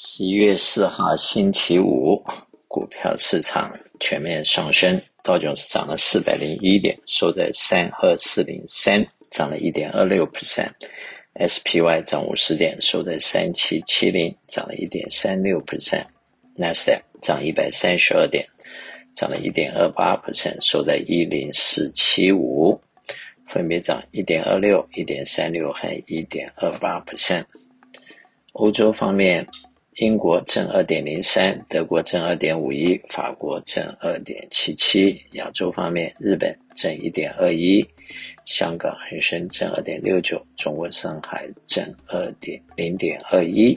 十一月四号星期五，股票市场全面上升，道琼斯涨了四百零一点，收在三二四零三，涨了一点二六 percent；SPY 涨五十点，收在三七七零，涨了一点三六 percent；Nasdaq 涨一百三十二点，涨了一点二八 percent，收在一零四七五，分别涨一点二六、一点三六和一点二八 percent。欧洲方面，英国正二点零三，德国正二点五一，法国正二点七七。亚洲方面，日本正一点二一，香港恒生正二点六九，中国上海正二点零点二一。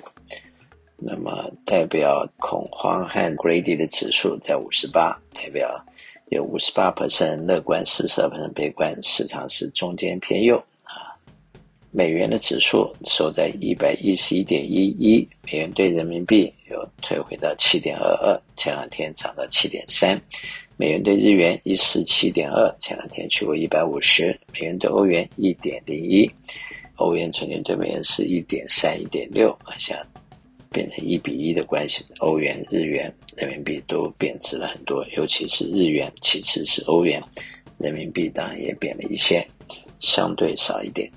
那么，代表恐慌和 greedy 的指数在五十八，代表有五十八 percent 乐观，四十二 percent 悲观，市场是中间偏右。美元的指数收在一百一十一点一一，美元兑人民币又退回到七点二二，前两天涨到七点三。美元兑日元一四七点二，前两天去过一百五十。美元兑欧元一点零一，欧元昨天兑美元是一点三、一点六，好像变成一比一的关系。欧元、日元、人民币都贬值了很多，尤其是日元，其次是欧元，人民币当然也贬了一些，相对少一点。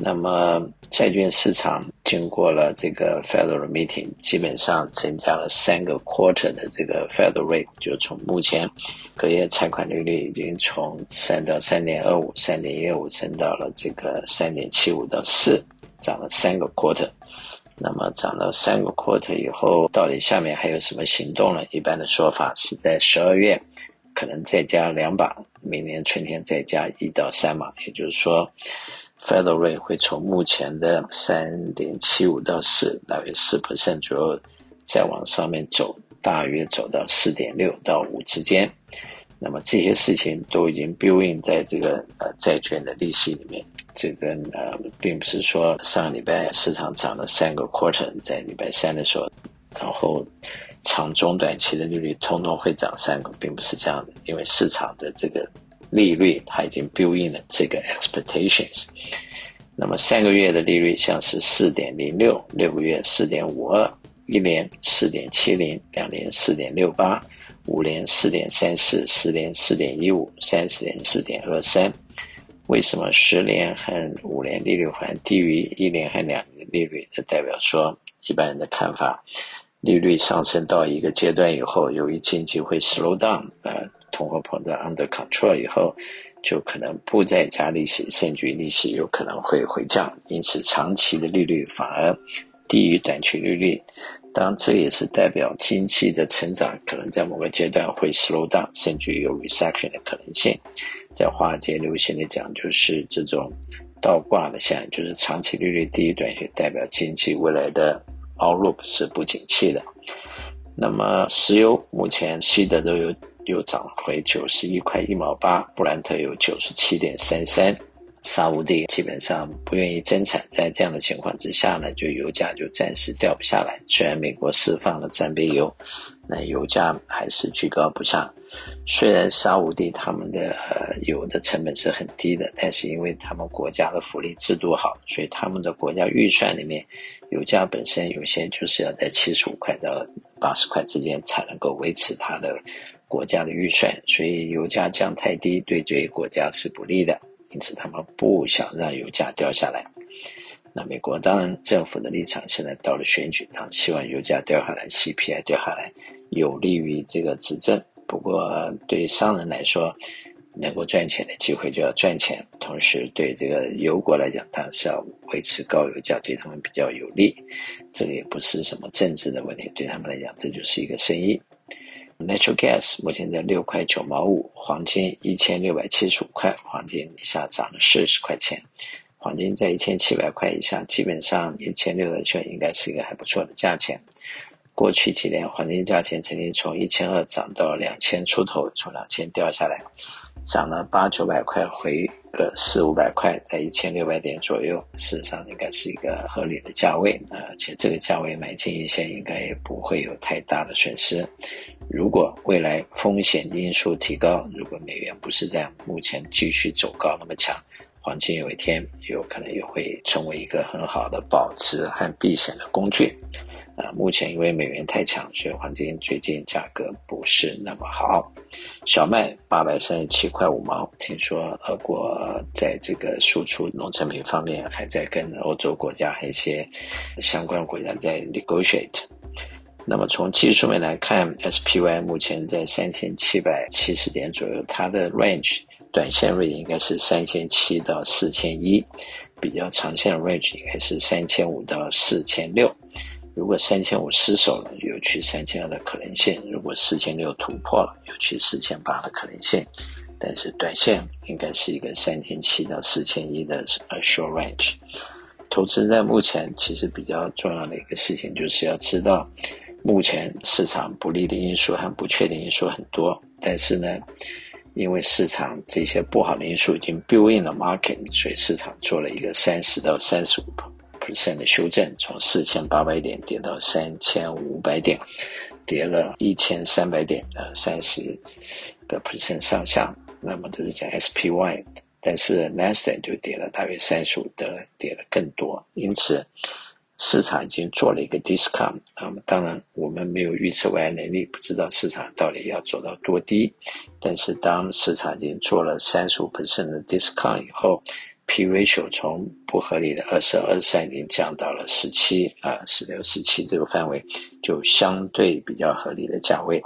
那么债券市场经过了这个 Federal Meeting，基本上增加了三个 quarter 的这个 Federal Rate，就从目前隔夜贷款利率已经从三到三点二五、三点一五升到了这个三点七五到四，涨了三个 quarter。那么涨了三个 quarter 以后，到底下面还有什么行动呢？一般的说法是在十二月可能再加两把，明年春天再加一到三码，也就是说。Federal Rate 会从目前的三点七五到四，大约四 percent 左右，再往上面走，大约走到四点六到五之间。那么这些事情都已经 building 在这个呃债券的利息里面。这个呃，并不是说上礼拜市场涨了三个 quarter，在礼拜三的时候，然后长中短期的利率通通会涨三个，并不是这样的，因为市场的这个。利率它已经 build in 了这个 expectations，那么三个月的利率像是四点零六，六个月四点五二，一年四点七零，两年四点六八，五年四点三四，十年四点一五，三十年四点二三。为什么十年和五年利率还低于一年和两年利率？这代表说一般人的看法，利率上升到一个阶段以后，由于经济会 slow down，呃。通货膨胀 under control 以后，就可能不再加利息，甚至于利息有可能会回降，因此长期的利率反而低于短期利率。当，这也是代表经济的成长可能在某个阶段会 slow down，甚至于有 recession 的可能性。在华尔街流行的讲，就是这种倒挂的现象，就是长期利率低于短期，代表经济未来的 outlook 是不景气的。那么，石油目前西德都有。又涨回九十一块一毛八，布兰特有九十七点三三，沙乌地基本上不愿意增产，在这样的情况之下呢，就油价就暂时掉不下来。虽然美国释放了战备油，那油价还是居高不下。虽然沙乌地他们的呃油的成本是很低的，但是因为他们国家的福利制度好，所以他们的国家预算里面，油价本身有些就是要在七十五块到八十块之间才能够维持它的。国家的预算，所以油价降太低，对这些国家是不利的，因此他们不想让油价掉下来。那美国当然政府的立场现在到了选举，他希望油价掉下来，CPI 掉下来，有利于这个执政。不过对商人来说，能够赚钱的机会就要赚钱，同时对这个油国来讲，它是要维持高油价，对他们比较有利。这个也不是什么政治的问题，对他们来讲，这就是一个生意。Natural gas 目前在六块九毛五，黄金一千六百七十五块，黄金一下涨了四十块钱，黄金在一千七百块以下，基本上一千六的券应该是一个还不错的价钱。过去几年黄金价钱曾经从一千二涨到两千出头，从两千掉下来。涨了八九百块，回个四五百块，在一千六百点左右，事实上应该是一个合理的价位，而且这个价位买进一些应该也不会有太大的损失。如果未来风险因素提高，如果美元不是在目前继续走高那么强，黄金有一天有可能也会成为一个很好的保值和避险的工具。啊，目前因为美元太强，所以黄金最近价格不是那么好。小麦八百三十七块五毛，听说俄国在这个输出农产品方面还在跟欧洲国家还有一些相关国家在 negotiate。那么从技术面来看，SPY 目前在三千七百七十点左右，它的 range 短线 range 应该是三千七到四千一，比较长线的 range 应该是三千五到四千六。如果三千五失守了，有去三千二的可能性；如果四千六突破了，有去四千八的可能性。但是短线应该是一个三千七到四千一的 a short range。投资在目前其实比较重要的一个事情，就是要知道目前市场不利的因素和不确定因素很多，但是呢，因为市场这些不好的因素已经 build in 了 market，所以市场做了一个三十到三十五。percent 的修正，从四千八百点跌到三千五百点，跌了一千三百点，呃，三十的 percent 上下。那么这是讲 SPY，但是 Nasdaq 就跌了大约三十五的，跌了更多。因此，市场已经做了一个 discount。那么当然，我们没有预测未来能力，不知道市场到底要走到多低。但是当市场已经做了三十五 percent 的 discount 以后，P ratio 从不合理的二十二、三已经降到了十七啊，十六、十七这个范围，就相对比较合理的价位。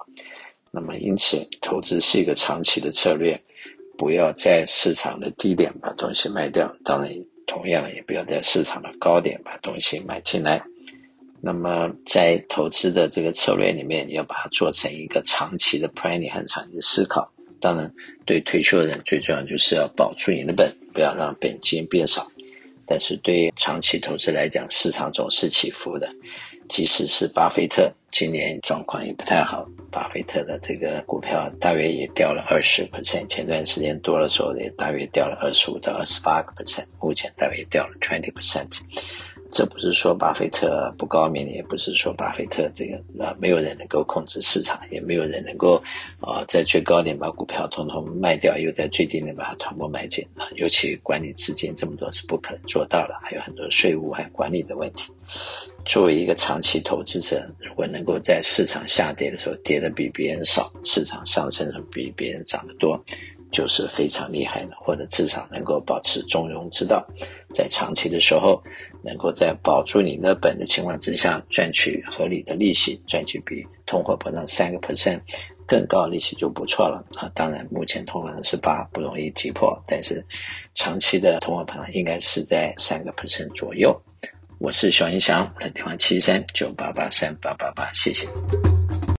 那么，因此投资是一个长期的策略，不要在市场的低点把东西卖掉，当然同样也不要在市场的高点把东西买进来。那么，在投资的这个策略里面，你要把它做成一个长期的 planning 和长期思考。当然，对退休的人最重要就是要保住你的本。不要让本金变少，但是对长期投资来讲，市场总是起伏的。即使是巴菲特，今年状况也不太好。巴菲特的这个股票大约也掉了二十 percent，前段时间多的时候也大约掉了二十五到二十八个 percent，目前大约掉了 twenty percent。这不是说巴菲特不高明，也不是说巴菲特这个啊没有人能够控制市场，也没有人能够啊在最高点把股票统统卖掉，又在最低点把它全部买进啊。尤其管理资金这么多是不可能做到的，还有很多税务和管理的问题。作为一个长期投资者，如果能够在市场下跌的时候跌得比别人少，市场上升的比别人涨得多。就是非常厉害的，或者至少能够保持中庸之道，在长期的时候，能够在保住你的本的情况之下，赚取合理的利息，赚取比通货膨胀三个 percent 更高的利息就不错了啊！当然，目前通货膨胀是八，不容易击破，但是长期的通货膨胀应该是在三个 percent 左右。我是小英翔，我的电话七三九八八三八八八，谢谢。